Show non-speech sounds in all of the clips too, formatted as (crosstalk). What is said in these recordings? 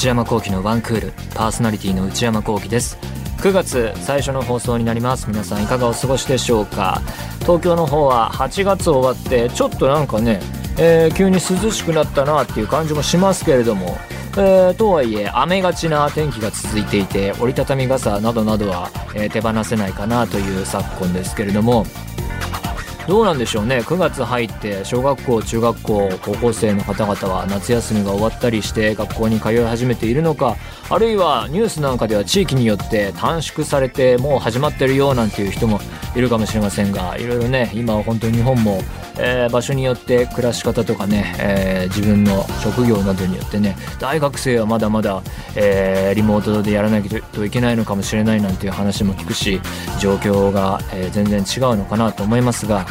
内山聖輝のワンクールパーソナリティの内山聖輝です。9月最初の放送になります。皆さんいかがお過ごしでしょうか？東京の方は8月終わってちょっとなんかね、えー、急に涼しくなったなっていう感じもしますけれどもえー、とはいえ雨がちな天気が続いていて折りたたみ傘などなどは、えー、手放せないかなという昨今ですけれどもどうなんでしょうね。9月入って小学校中学校高校生の方々は夏休みが終わったりして学校に通い始めているのかあるいはニュースなんかでは地域によって短縮されてもう始まってるよなんていう人もいるかもしれませんがいろいろね今は本当に日本も、えー、場所によって暮らし方とかね、えー、自分の職業などによってね大学生はまだまだ、えー、リモートでやらないといけないのかもしれないなんていう話も聞くし状況が、えー、全然違うのかなと思いますが。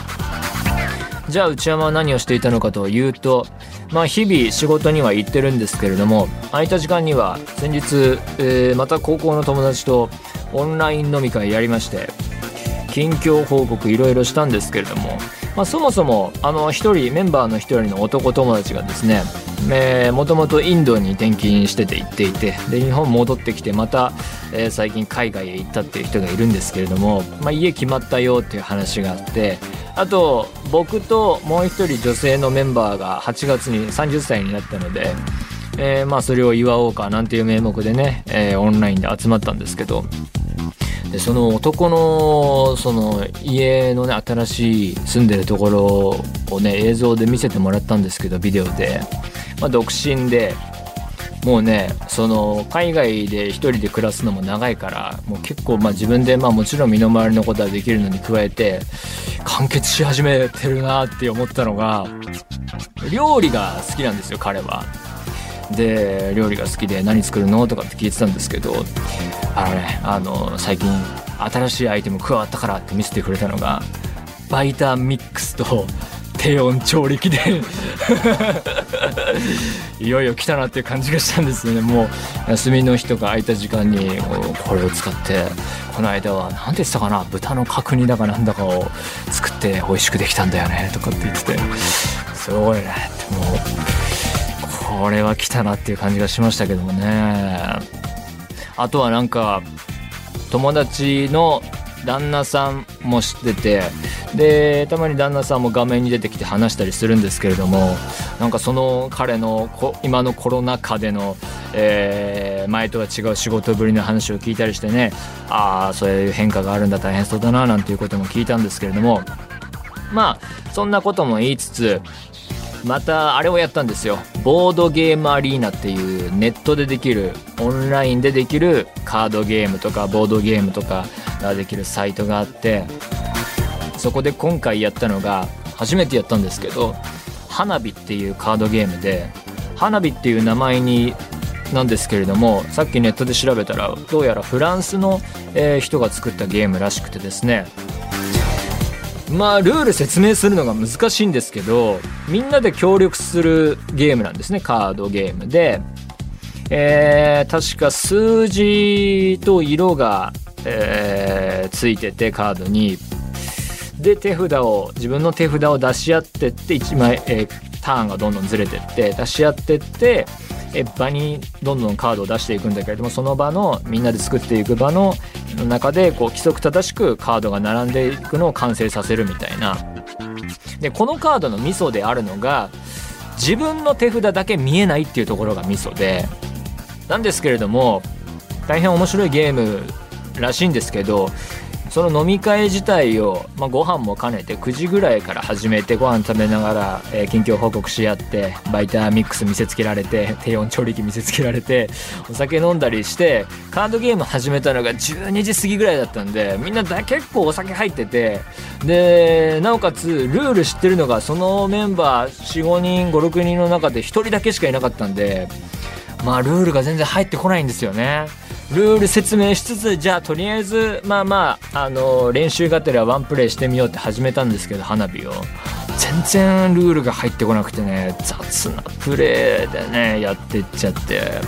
じゃあ内山は何をしていたのかというと、まあ、日々仕事には行ってるんですけれども空いた時間には先日、えー、また高校の友達とオンライン飲み会やりまして近況報告いろいろしたんですけれども、まあ、そもそもあの1人メンバーの1人の男友達がですねもともとインドに転勤してて行っていてで日本戻ってきてまた、えー、最近海外へ行ったっていう人がいるんですけれども、まあ、家決まったよっていう話があってあと僕ともう一人女性のメンバーが8月に30歳になったので、えー、まあそれを祝おうかなんていう名目でね、えー、オンラインで集まったんですけどでその男のその家のね新しい住んでるところをね映像で見せてもらったんですけどビデオで、まあ、独身でもうねその海外で一人で暮らすのも長いからもう結構まあ自分でまあもちろん身の回りのことはできるのに加えて完結し始めてるなって思ったのが料理が好きなんですよ彼は。で料理が好きで何作るのとかって聞いてたんですけどあのねあの最近新しいアイテム加わったからって見せてくれたのがバイタミックスと低温調理器で (laughs) いよいよ来たなっていう感じがしたんですよね。もう休みの日とか空いた時間にこれを使ってこの間は何て言ってたかな豚の角煮だかなんだかを作って美味しくできたんだよねとかって言っててすごいねってもうこれは来たなっていう感じがしましたけどもね。あとはなんか友達の旦那さんも知っててでたまに旦那さんも画面に出てきて話したりするんですけれどもなんかその彼の今のコロナ禍での、えー、前とは違う仕事ぶりの話を聞いたりしてねああそういう変化があるんだ大変そうだななんていうことも聞いたんですけれどもまあそんなことも言いつつまたあれをやったんですよ。ボードゲームアリーナっていうネットでできるオンラインでできるカードゲームとかボードゲームとかができるサイトがあってそこで今回やったのが初めてやったんですけど花火っていうカードゲームで花火っていう名前になんですけれどもさっきネットで調べたらどうやらフランスの、え、人が作ったゲームらしくてですね。まあルール説明するのが難しいんですけどみんなで協力するゲームなんですね。カードゲームで、えー、確か数字と色がえー、ついててカードに。で手札を自分の手札を出し合ってって1枚、えー、ターンがどんどんずれてって出し合ってってえ場にどんどんカードを出していくんだけれどもその場のみんなで作っていく場の中でこう規則正しくカードが並んでいくのを完成させるみたいな。でこのカードのミソであるのが自分の手札だけ見えないっていうところがミソで。なんですけれども大変面白いゲームらしいんですけどその飲み会自体を、まあ、ご飯も兼ねて9時ぐらいから始めてご飯食べながら、えー、近況報告し合ってバイターミックス見せつけられて低温調理器見せつけられてお酒飲んだりしてカードゲーム始めたのが12時過ぎぐらいだったんでみんなだ結構お酒入っててでなおかつルール知ってるのがそのメンバー45人56人の中で1人だけしかいなかったんでまあルールが全然入ってこないんですよね。ルール説明しつつじゃあとりあえずまあまああの練習がてらワンプレイしてみようって始めたんですけど花火を。全然ルールが入ってこなくてね雑なプレーでねやってっちゃって。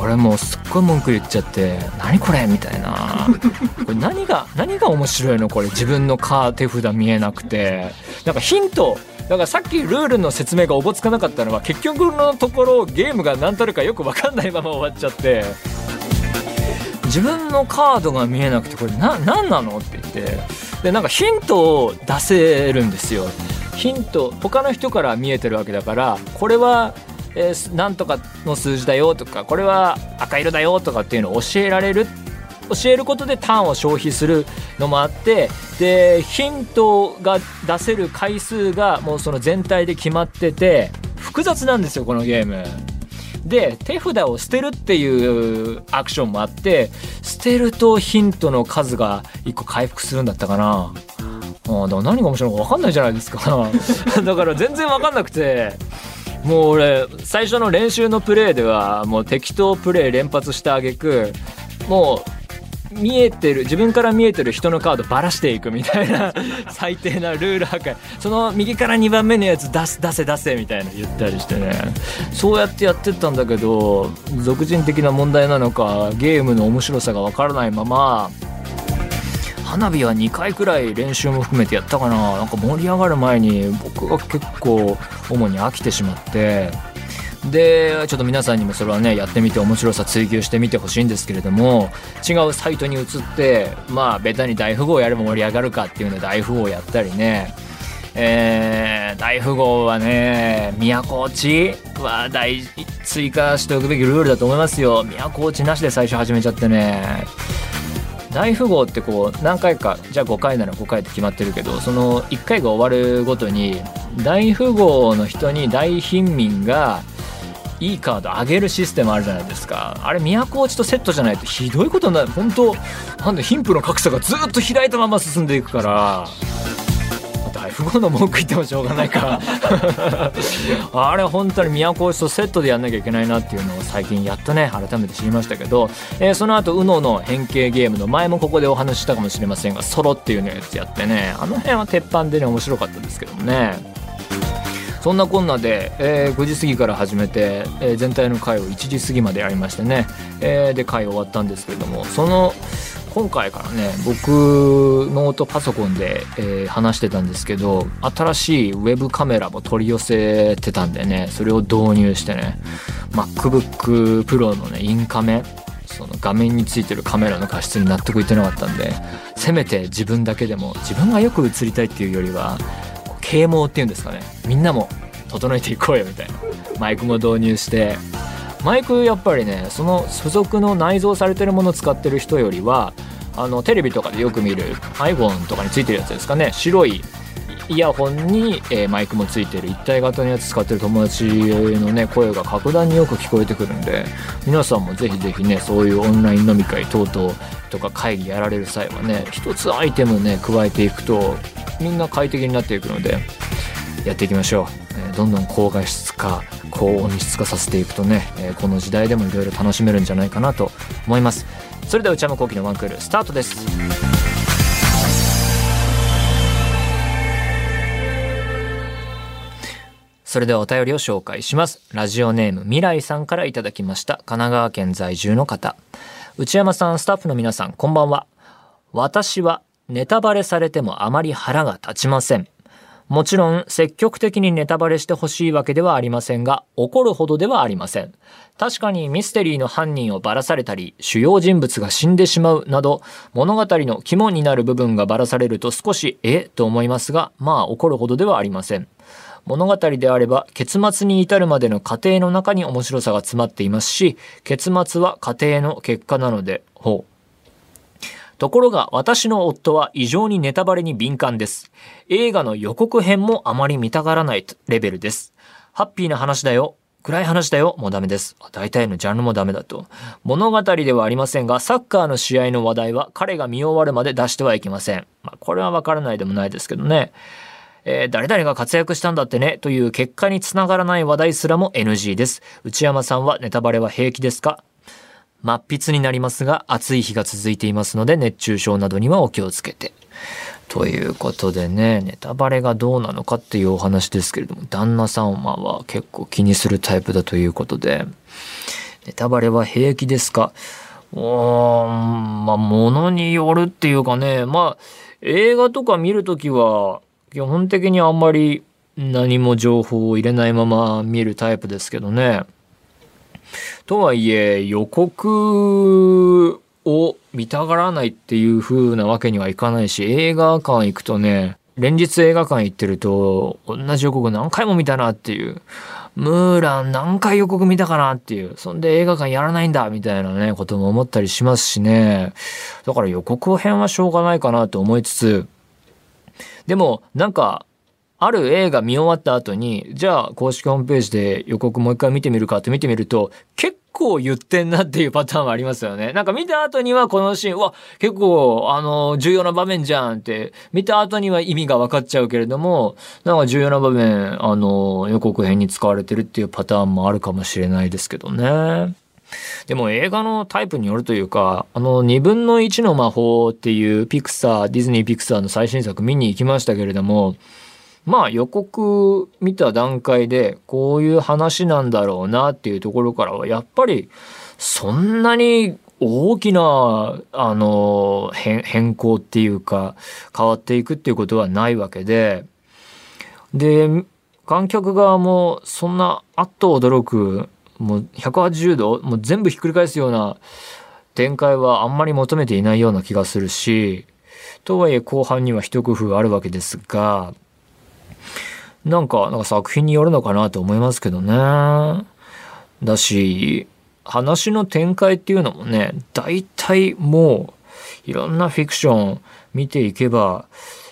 俺もうすっごい文句言っちゃって「何これ?」みたいな。(laughs) これ何が何が面白いの？これ自分のカー手札見えなくて。なんかヒント。だからさっきルールの説明がおぼつかなかったのは結局のところゲームが何たるかよく分かんないまま終わっちゃって。自分のカードが見えなくてこれな何なの？って言ってでなんかヒントを出せるんですよヒント他の人から見えてるわけだからこれはえー、なんとかの数字だよとかこれは赤色だよとかっていうのを教えられる教えることでターンを消費するのもあってでヒントが出せる回数がもうその全体で決まってて複雑なんですよこのゲーム。で手札を捨てるっていうアクションもあって捨てるとヒントの数が1個回復するんだったかな。あだから何が面白いのか分かんないじゃないですか (laughs) だから全然分かんなくてもう俺最初の練習のプレーではもう適当プレー連発した挙句もう見えてる自分から見えてる人のカードばらしていくみたいな (laughs) 最低なルール破壊。その右から2番目のやつ出す出せ出せみたいな言ったりしてね。そうやってやってったんだけど俗人的な問題なのかゲームの面白さが分からないまま花火は2回くらい練習も含めてやったかな。なんか盛り上がる前に僕が結構主に飽きてしまってでちょっと皆さんにもそれはねやってみて面白さ追求してみてほしいんですけれども違うサイトに移ってまあベタに大富豪やれば盛り上がるかっていうので大富豪やったりねえー、大富豪はね都落ちは大追加しておくべきルールだと思いますよ。都落ちなしで最初始めちゃってね大富豪ってこう何回かじゃあ5回なら5回って決まってるけどその1回が終わるごとに大富豪の人に大貧民がいいカード上げるシステムあるじゃないですか。あれ都落ちとセットじゃないとひどいことになる。本当なんで貧富の格差がずっと開いたまま進んでいくから。大富豪の文句言ってもしょうがないか (laughs) あれ本当に都落ちとセットでやんなきゃいけないなっていうのを最近やっとね改めて知りましたけど、えー、その後 UNO の変形ゲームの前もここでお話ししたかもしれませんがソロっていうのやつやってね。あの辺は鉄板でね面白かったですけどもね。そんなこんなで、えー、9時過ぎから始めて、えー、全体の回を1時過ぎまでやりましてね、えー、で回終わったんですけれどもその今回からね僕ノートパソコンで、えー、話してたんですけど新しいウェブカメラも取り寄せてたんでねそれを導入してね MacBook Pro のねインカメその画面についてるカメラの画質に納得いってなかったんでせめて自分だけでも自分がよく映りたいっていうよりは啓蒙っていうんですかね。みんなも整えていこうよみたいな。マイクも導入して。マイクやっぱりねその付属の内蔵されてるものを使ってる人よりはあのテレビとかでよく見る iPhone とかについてるやつですかね。白いイヤホンに、えー、マイクもついてる。一体型のやつ使ってる友達のね声が格段によく聞こえてくるんで皆さんもぜひぜひねそういうオンライン飲み会等々とか会議やられる際はね一つアイテムね加えていくとみんな快適になっていくのでやっていきましょう、えー、どんどん高画質化高音質化させていくとね、えー、この時代でもいろいろ楽しめるんじゃないかなと思います。それでは内山昂輝の1クールスタートです。それではお便りを紹介します。ラジオネーム未来さんからいただきました。神奈川県在住の方。内山さんスタッフの皆さんこんばんは。私はネタバレされてもあまり腹が立ちませんもちろん積極的にネタバレしてほしいわけではありませんが、怒るほどではありません。確かにミステリーの犯人をばらされたり、主要人物が死んでしまうなど、物語の肝になる部分がばらされると少し、えと思いますが、まあ怒るほどではありません。物語であれば結末に至るまでの過程の中に面白さが詰まっていますし結末は過程の結果なのでほうところが私の夫は異常にネタバレに敏感です。映画の予告編もあまり見たがらないレベルです。ハッピーな話だよ。暗い話だよ。もうダメです。大体のジャンルもダメだと。物語ではありませんが、サッカーの試合の話題は彼が見終わるまで出してはいけません。まあ、これはわからないでもないですけどね。えー、誰々が活躍したんだってね、という結果につながらない話題すらも NG です。内山さんはネタバレは平気ですか？真筆になりますが、暑い日が続いていますので、熱中症などにはお気をつけて。ということでね、ネタバレがどうなのかっていうお話ですけれども、旦那様は結構気にするタイプだということで、ネタバレは平気ですか？うーん、まあ、ものによるっていうかね、まあ、映画とか見るときは、基本的にあんまり何も情報を入れないまま見るタイプですけどね。とはいえ予告を見たがらないっていう風なわけにはいかないし映画館行くとね連日映画館行ってると同じ予告何回も見たなっていうムーラン何回予告見たかなっていう。そんで映画館やらないんだみたいなね、ことも思ったりしますしね。だから予告編はしょうがないかなと思いつつ、でもなんかある映画見終わった後に、じゃあ公式ホームページで予告もう一回見てみるかって見てみると、結構言ってんなっていうパターンはありますよね。なんか見た後にはこのシーン、は結構、あの、重要な場面じゃんって、見た後には意味が分かっちゃうけれども、なんか重要な場面、あの、予告編に使われてるっていうパターンもあるかもしれないですけどね。でも映画のタイプによるというか、あの、二分の一の魔法っていうピクサー、ディズニーピクサーの最新作見に行きましたけれども、まあ予告見た段階でこういう話なんだろうなっていうところからはやっぱりそんなに大きなあの変更っていうか変わっていくっていうことはないわけで。で観客側もそんなあっと驚くもう180度もう全部ひっくり返すような展開はあんまり求めていないような気がするしとはいえ後半には一工夫あるわけですがなんか、なんか作品によるのかなと思いますけどね。だし、話の展開っていうのもね、大体もう、いろんなフィクション見ていけば、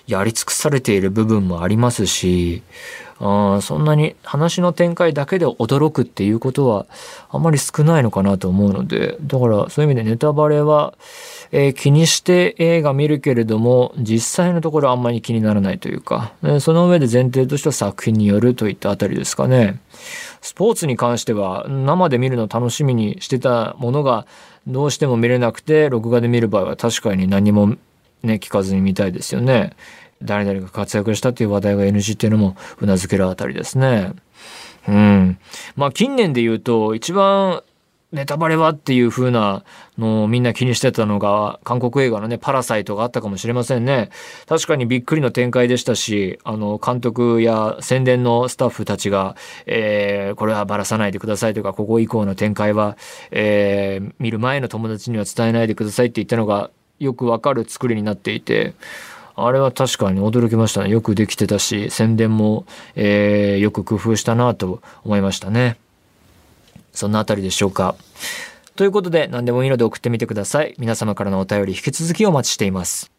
やり尽くされている部分もありますし、あそんなに話の展開だけで驚くっていうことはあまり少ないのかなと思うので、だからそういう意味でネタバレは、えー、気にして映画見るけれども、実際のところあんまり気にならないというか、えその上で前提としては作品によるといったあたりですかね。スポーツに関しては生で見るの楽しみにしてたものがどうしても見れなくて、録画で見る場合は確かに何もね、聞かずに見たいですよね。誰々が活躍したという話題が NG っていうのもうなずけるあたりですね。うん。まあ近年で言うと一番ネタバレはっていう風なのをみんな気にしてたのが韓国映画のねパラサイトがあったかもしれませんね。確かにびっくりの展開でしたし、あの監督や宣伝のスタッフたちが、えー、これはばらさないでくださいとか、ここ以降の展開は、えー、見る前の友達には伝えないでくださいって言ったのがよくわかる作りになっていて、あれは確かに驚きましたね。よくできてたし、宣伝も、えー、よく工夫したなと思いましたね。そんなあたりでしょうか。ということで、何でもいいので送ってみてください。皆様からのお便り引き続きお待ちしています。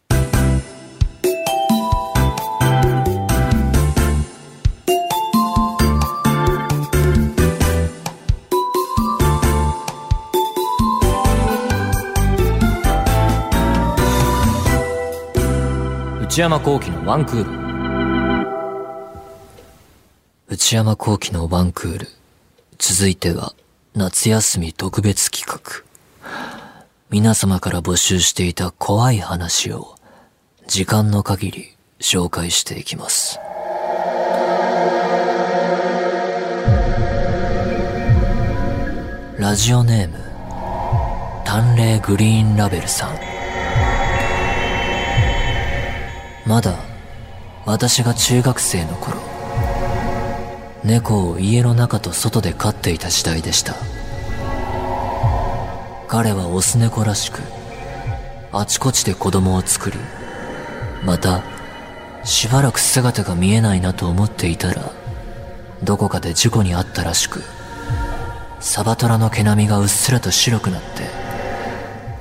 内山幸輝のワンクール内山幸輝のワンクール続いては夏休み特別企画。皆様から募集していた怖い話を時間の限り紹介していきます。ラジオネーム淡麗グリーンラベルさん。まだ私が中学生の頃猫を家の中と外で飼っていた時代でした。彼はオス猫らしくあちこちで子供を作りまたしばらく姿が見えないなと思っていたらどこかで事故に遭ったらしくサバトラの毛並みがうっすらと白くなって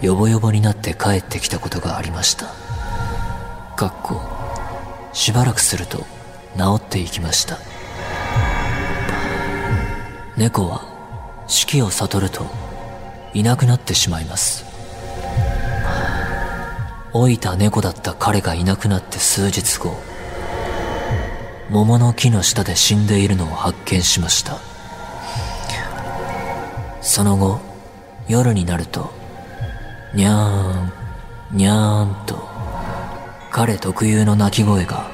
ヨボヨボになって帰ってきたことがありました。かっこしばらくすると治っていきました。猫は四季を悟るといなくなってしまいます。老いた猫だった彼がいなくなって数日後桃の木の下で死んでいるのを発見しました。その後夜になるとにゃーんにゃーんと彼特有の鳴き声が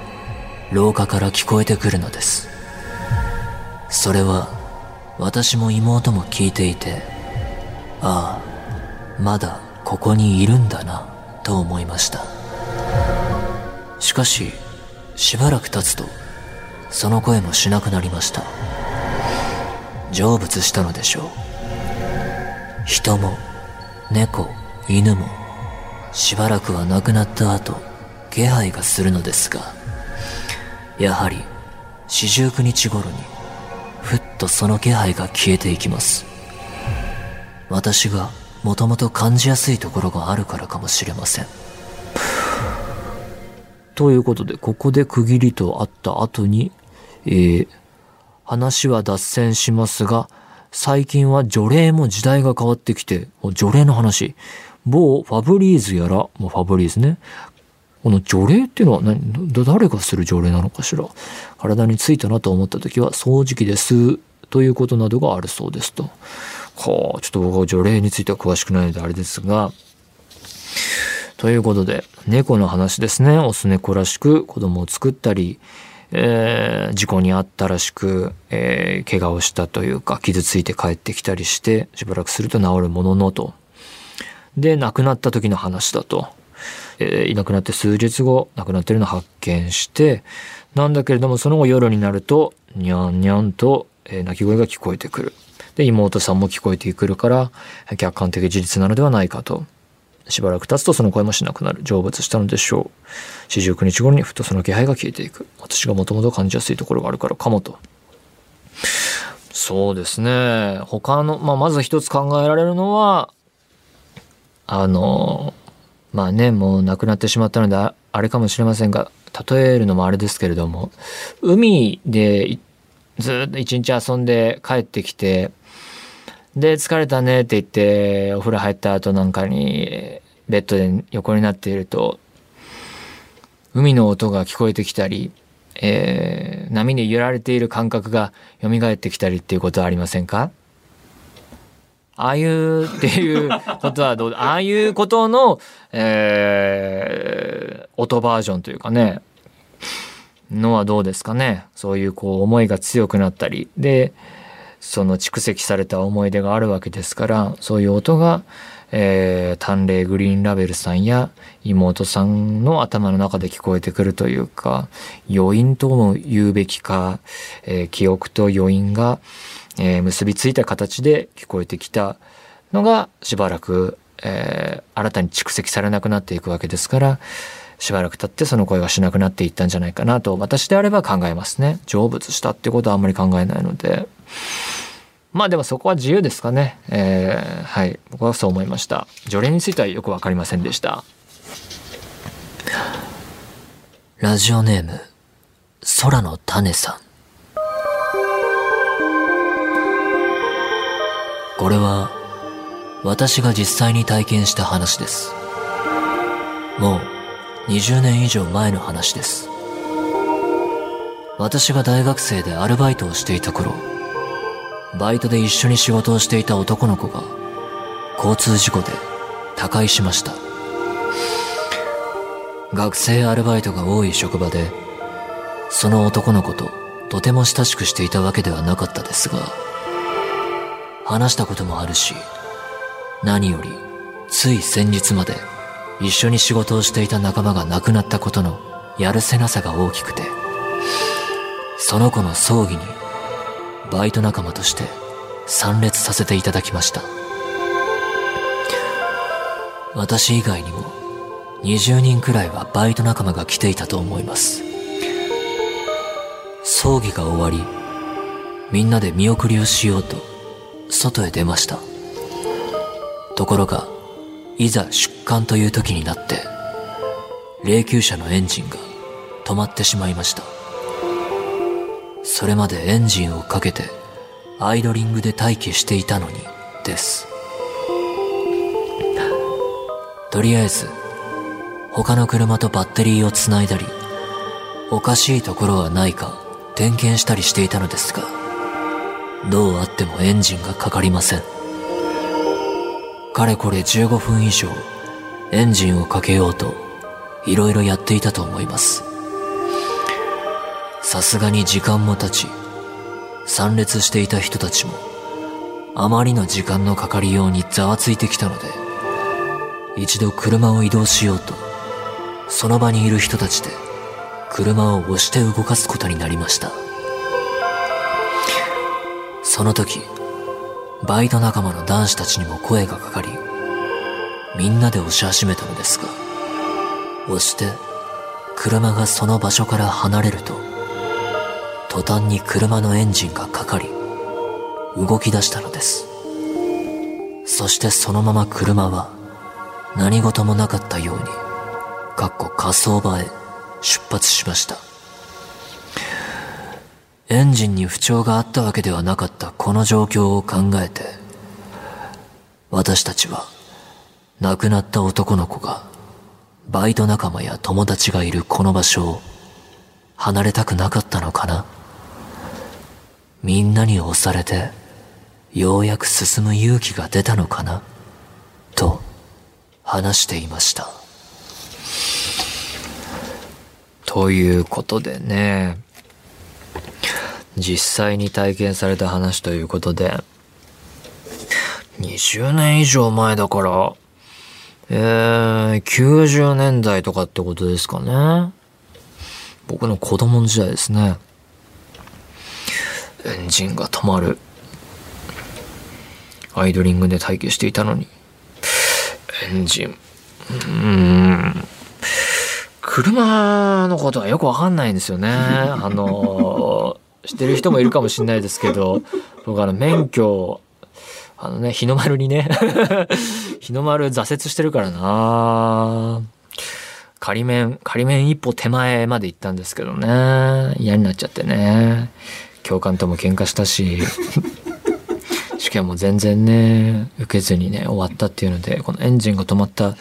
廊下から聞こえてくるのです。それは私も妹も聞いていてああまだここにいるんだなと思いました。しかししばらく経つとその声もしなくなりました。成仏したのでしょう。人も猫犬もしばらくは亡くなった後気配がするのですがやはり四十九日頃にとその気配が消えていきます。私がもともと感じやすいところがあるからかもしれません。ということでここで区切りとあった後に、えー、話は脱線しますが最近は除霊も時代が変わってきて除霊の話。某ファブリーズやらもうファブリーズね。この除霊っていうのは何？誰がする除霊なのかしら？体についたなと思った時は掃除機ですということなどがあるそうですと。はあ、ちょっと僕は除霊については詳しくないのであれですが、ということで、猫の話ですね。オス猫らしく子供を作ったり、えー、事故に遭ったらしく、えー、怪我をしたというか、傷ついて帰ってきたりして、しばらくすると治るもののと。で、亡くなった時の話だと。えー、いなくなって数日後、亡くなってるのを発見して、なんだけれども、その後夜になると、にゃんにゃんと、えー、泣き声が聞こえてくる。で、妹さんも聞こえてくるから、客観的事実なのではないかと。しばらく経つとその声もしなくなる。成仏したのでしょう。四十九日頃にふとその気配が消えていく。私がもともと感じやすいところがあるからかもと。そうですね。他の、まあ、まず一つ考えられるのは、あの、まあね、もう亡くなってしまったので、あれかもしれませんが、例えるのもあれですけれども、海でずっと一日遊んで帰ってきて、で、疲れたねって言って、お風呂入った後なんかに、ベッドで横になっていると、海の音が聞こえてきたり、えー、波に揺られている感覚が蘇ってきたりっていうことはありませんか？ああいうっていうことはどう (laughs) ああいうことの、えー、音バージョンというかね、のはどうですかね。そういうこう思いが強くなったり、で、その蓄積された思い出があるわけですから、そういう音が、えー、淡麗グリーンラベルさんや妹さんの頭の中で聞こえてくるというか、余韻とも言うべきか、えー、記憶と余韻が、えー、結びついた形で聞こえてきたのがしばらく、えー、新たに蓄積されなくなっていくわけですからしばらく経ってその声がしなくなっていったんじゃないかなと私であれば考えますね。成仏したってことはあんまり考えないので。まあでもそこは自由ですかね、えー、はい。僕はそう思いました。除霊についてはよく分かりませんでした。ラジオネーム空の種さん。これは私が実際に体験した話です。もう20年以上前の話です。私が大学生でアルバイトをしていた頃、バイトで一緒に仕事をしていた男の子が交通事故で他界しました。学生アルバイトが多い職場で、その男の子ととても親しくしていたわけではなかったですが、話したこともあるし、何より、つい先日まで一緒に仕事をしていた仲間が亡くなったことのやるせなさが大きくて、その子の葬儀にバイト仲間として参列させていただきました。私以外にも20人くらいはバイト仲間が来ていたと思います。葬儀が終わり、みんなで見送りをしようと外へ出ました。ところが、いざ出棺という時になって、霊柩車のエンジンが止まってしまいました。それまでエンジンをかけてアイドリングで待機していたのにです。とりあえず、他の車とバッテリーをつないだり、おかしいところはないか点検したりしていたのですが、どうあってもエンジンがかかりません。かれこれ15分以上、エンジンをかけようと、いろいろやっていたと思います。さすがに時間も経ち、参列していた人たちも、あまりの時間のかかりようにざわついてきたので、一度車を移動しようと、その場にいる人たちで、車を押して動かすことになりました。その時、バイト仲間の男子たちにも声がかかり、みんなで押し始めたのですが、押して、車がその場所から離れると、途端に車のエンジンがかかり、動き出したのです。そしてそのまま車は何事もなかったように、かっこ火葬場へ出発しました。エンジンに不調があったわけではなかったこの状況を考えて、私たちは亡くなった男の子がバイト仲間や友達がいるこの場所を離れたくなかったのかな？みんなに押されてようやく進む勇気が出たのかな？と話していました。ということでね、実際に体験された話ということで、20年以上前だから、えー、90年代とかってことですかね。僕の子供時代ですね。エンジンが止まる。アイドリングで待機していたのに、エンジン、うーん、車のことはよくわかんないんですよね。あの、知ってる人もいるかもしれないですけど、(laughs) 僕あの免許、あのね、日の丸にね (laughs) 日の丸挫折してるからな仮面、仮面一歩手前まで行ったんですけどね。嫌になっちゃってね。教官とも喧嘩したし試験も全然ね、受けずにね、終わったっていうので、このエンジンが止まった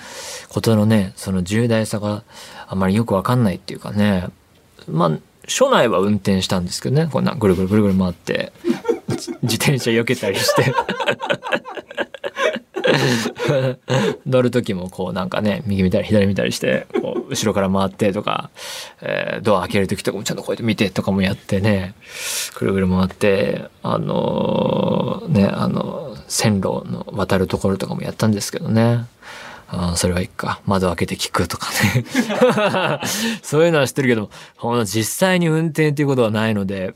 ことのね、その重大さがあまりよくわかんないっていうかね、まあ、署内は運転したんですけどね、こんなぐるぐるぐるぐる回って、自転車避けたりして。乗る時もこうなんかね、右見たり左見たりして、こう後ろから回ってとか、えー、ドア開ける時とかもちゃんとこうやって見てとかもやってね、ぐるぐる回って、あのー、ね、あの、線路の渡るところとかもやったんですけどね。あそれはいいか。窓開けて聞くとかね。(laughs) そういうのは知ってるけど、ほん実際に運転っていうことはないので、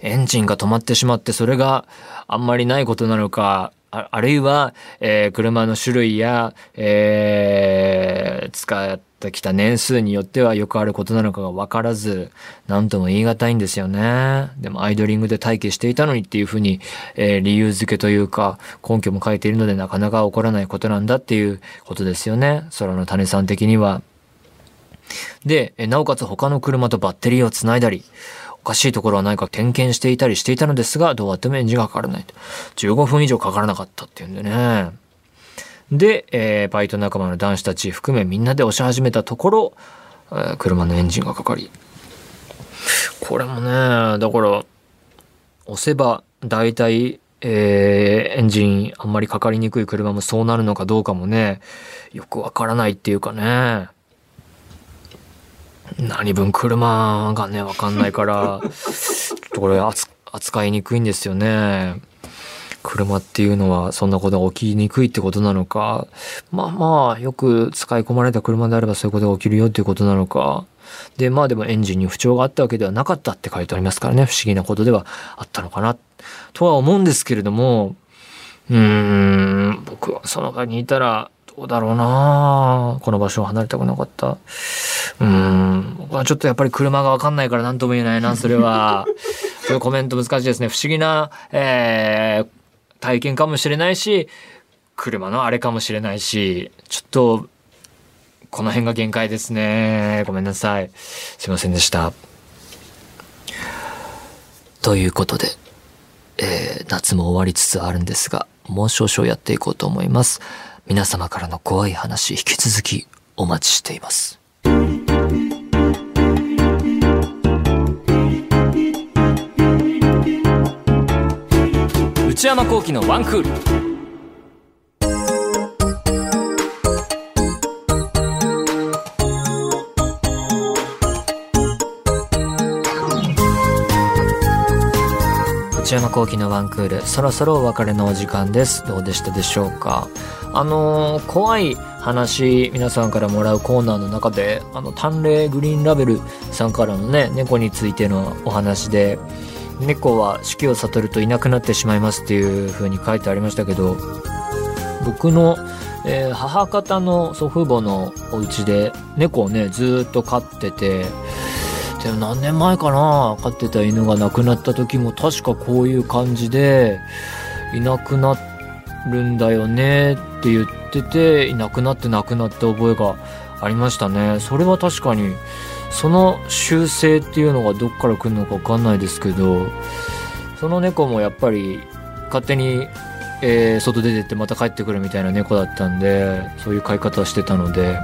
エンジンが止まってしまってそれがあんまりないことなのか、ああるいは、えー、車の種類や、えー、使ってきた年数によってはよくあることなのかが分からず、何とも言い難いんですよね。でもアイドリングで待機していたのにっていうふうに、えー、理由付けというか根拠も書いているのでなかなか起こらないことなんだっていうことですよね。空の種さん的には。で、なおかつ他の車とバッテリーをつないだり、おかしいところはないか点検していたりしていたのですが、どうやってもエンジンがかからないと。15分以上かからなかったっていうんでね。で、えー、バイト仲間の男子たち含めみんなで押し始めたところ、えー、車のエンジンがかかり。これもね、だから、押せば大体、えー、エンジンあんまりかかりにくい車もそうなるのかどうかもね、よくわからないっていうかね。何分車がね、わかんないから、ちょっとこれ扱いにくいんですよね。車っていうのはそんなことが起きにくいってことなのか、まあまあ、よく使い込まれた車であればそういうことが起きるよっていうことなのか、で、まあでもエンジンに不調があったわけではなかったって書いてありますからね、不思議なことではあったのかな、とは思うんですけれども、うーん、僕はその場にいたら、どうだろうなこの場所を離れたくなかった。うん。僕はちょっとやっぱり車がわかんないから何とも言えないな、それは。そういうコメント難しいですね。不思議な、えー、体験かもしれないし、車のあれかもしれないし、ちょっと、この辺が限界ですね。ごめんなさい。すいませんでした。ということで、えー、夏も終わりつつあるんですが、もう少々やっていこうと思います。皆様からの怖い話引き続きお待ちしています。内山幸喜のワンクール内山幸喜のワンクール、そろそろお別れのお時間です。どうでしたでしょうか？あのー、怖い話、皆さんからもらうコーナーの中で、あの、淡麗グリーンラベルさんからのね、猫についてのお話で、猫は死期を悟るといなくなってしまいますっていう風に書いてありましたけど僕の、えー、母方の祖父母のお家で猫をねずっと飼っててでも何年前かな飼ってた犬が亡くなった時も確かこういう感じでいなくなるんだよねっって言ってていなくなって亡くなった覚えがありましたね。それは確かにその習性っていうのがどっから来るのか分かんないですけどその猫もやっぱり勝手に、えー、外出てってまた帰ってくるみたいな猫だったんでそういう飼い方してたので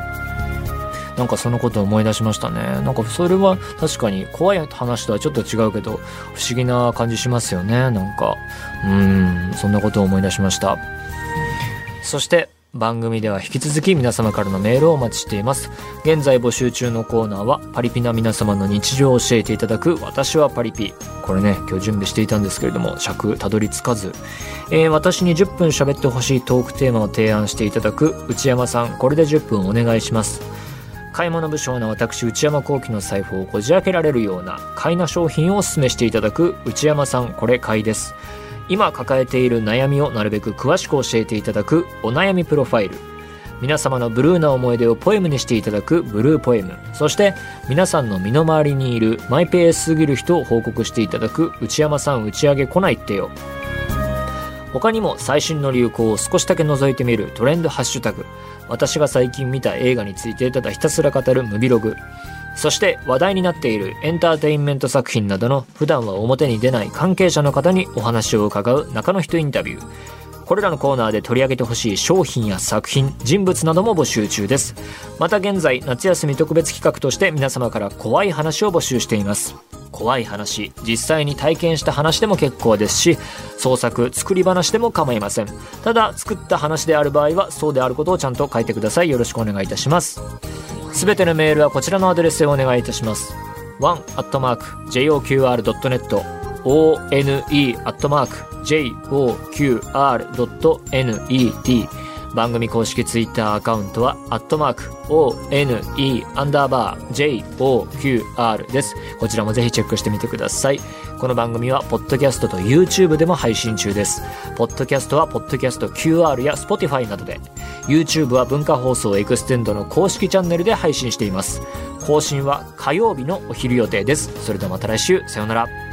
なんかそのことを思い出しましたね。なんかそれは確かに怖い話とはちょっと違うけど不思議な感じしますよね。なんかうんそんなことを思い出しました。そして番組では引き続き皆様からのメールをお待ちしています。現在募集中のコーナーはパリピな皆様の日常を教えていただく私はパリピ。これね今日準備していたんですけれども尺たどり着かず、えー、私に10分喋ってほしいトークテーマを提案していただく内山さんこれで10分お願いします。買い物不詳な私内山幸喜の財布をこじ開けられるような買いな商品をお勧めしていただく内山さんこれ買いです。今抱えている悩みをなるべく詳しく教えていただくお悩みプロファイル。皆様のブルーな思い出をポエムにしていただくブルーポエム。そして皆さんの身の回りにいるマイペースすぎる人を報告していただく内山さん打ち上げ来ないってよ。他にも最新の流行を少しだけ覗いてみるトレンドハッシュタグ。私が最近見た映画についてただひたすら語るムビログ。そして話題になっているエンターテインメント作品などの普段は表に出ない関係者の方にお話を伺う中の人インタビュー。これらのコーナーで取り上げてほしい商品や作品、人物なども募集中です。また現在、夏休み特別企画として皆様から怖い話を募集しています。怖い話、実際に体験した話でも結構ですし、創作、作り話でも構いません。ただ、作った話である場合は、そうであることをちゃんと書いてください。よろしくお願いいたします。すべてのメールはこちらのアドレスへお願いいたします。one.joqr.net one.joqr.net 番組公式ツイッターアカウントは、アットマーク、one アンダーバー joqr です。こちらもぜひチェックしてみてください。この番組は、ポッドキャストと YouTube でも配信中です。ポッドキャストは、ポッドキャスト QR や Spotify などで、YouTube は文化放送エクステンドの公式チャンネルで配信しています。更新は火曜日のお昼予定です。それではまた来週、さようなら。